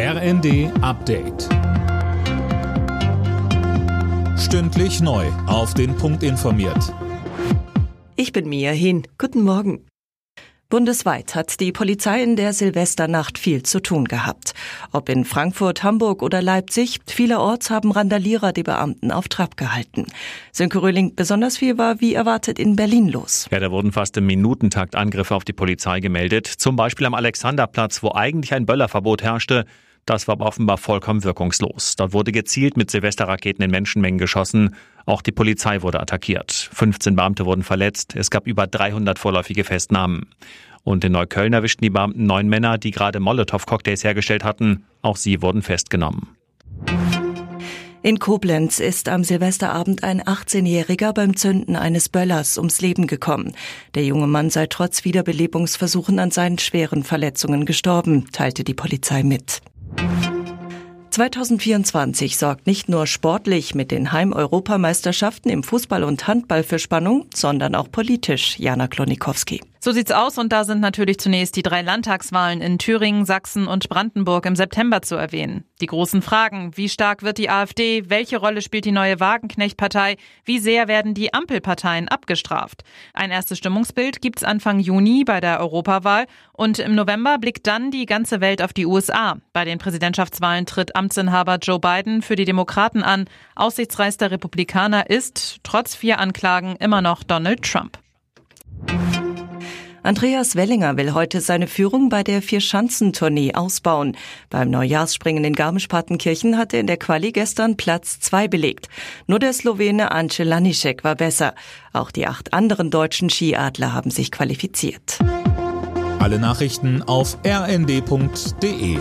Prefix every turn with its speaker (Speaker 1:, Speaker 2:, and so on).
Speaker 1: RND Update. Stündlich neu. Auf den Punkt informiert.
Speaker 2: Ich bin Mia Hin. Guten Morgen. Bundesweit hat die Polizei in der Silvesternacht viel zu tun gehabt. Ob in Frankfurt, Hamburg oder Leipzig, vielerorts haben Randalierer die Beamten auf Trab gehalten. Sönke Röhling, besonders viel war wie erwartet in Berlin los.
Speaker 3: Ja, da wurden fast im Minutentakt Angriffe auf die Polizei gemeldet. Zum Beispiel am Alexanderplatz, wo eigentlich ein Böllerverbot herrschte. Das war offenbar vollkommen wirkungslos. Dort wurde gezielt mit Silvesterraketen in Menschenmengen geschossen. Auch die Polizei wurde attackiert. 15 Beamte wurden verletzt. Es gab über 300 vorläufige Festnahmen. Und in Neukölln erwischten die Beamten neun Männer, die gerade Molotow-Cocktails hergestellt hatten. Auch sie wurden festgenommen.
Speaker 2: In Koblenz ist am Silvesterabend ein 18-Jähriger beim Zünden eines Böllers ums Leben gekommen. Der junge Mann sei trotz Wiederbelebungsversuchen an seinen schweren Verletzungen gestorben, teilte die Polizei mit. 2024 sorgt nicht nur sportlich mit den Heim-Europameisterschaften im Fußball und Handball für Spannung, sondern auch politisch, Jana Klonikowski.
Speaker 4: So sieht's aus und da sind natürlich zunächst die drei Landtagswahlen in Thüringen, Sachsen und Brandenburg im September zu erwähnen. Die großen Fragen, wie stark wird die AfD, welche Rolle spielt die neue Wagenknecht-Partei, wie sehr werden die Ampelparteien abgestraft. Ein erstes Stimmungsbild gibt's Anfang Juni bei der Europawahl und im November blickt dann die ganze Welt auf die USA. Bei den Präsidentschaftswahlen tritt Amtsinhaber Joe Biden für die Demokraten an. Aussichtsreichster Republikaner ist, trotz vier Anklagen, immer noch Donald Trump.
Speaker 2: Andreas Wellinger will heute seine Führung bei der Vier-Schanzentournee ausbauen. Beim Neujahrsspringen in Garmisch-Partenkirchen hatte in der Quali gestern Platz zwei belegt. Nur der Slowene Ance Lanišek war besser. Auch die acht anderen deutschen Skiadler haben sich qualifiziert.
Speaker 1: Alle Nachrichten auf rnd.de